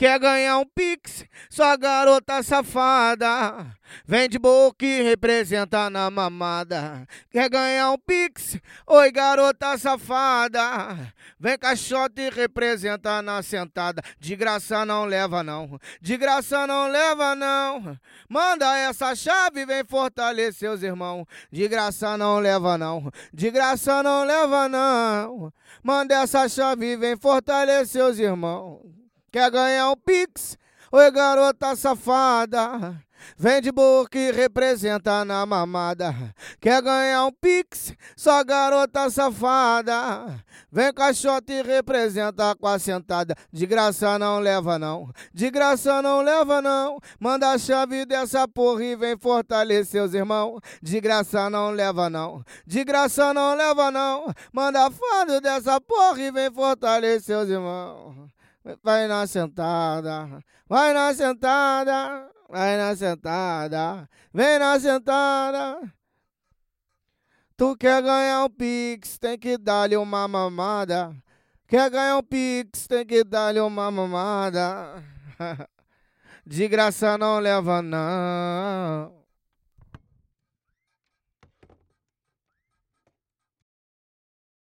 Quer ganhar um pix, sua garota safada. Vem de boca e representa na mamada. Quer ganhar um pix, oi garota safada. Vem caixota e representa na sentada. De graça não leva não, de graça não leva não. Manda essa chave, vem fortalecer os irmãos. De graça não leva não, de graça não leva não. Manda essa chave, vem fortalecer os irmãos. Quer ganhar um pix? Oi, garota safada. Vem de boca e representa na mamada. Quer ganhar um pix? Só garota safada. Vem caixota e representa com a sentada. De graça não leva não. De graça não leva não. Manda a chave dessa porra e vem fortalecer os irmãos. De graça não leva não. De graça não leva não. Manda fado dessa porra e vem fortalecer os irmãos. Vai na sentada, vai na sentada, vai na sentada, vem na sentada. Tu quer ganhar um pix, tem que dar-lhe uma mamada. Quer ganhar um pix, tem que dar-lhe uma mamada. De graça não leva não.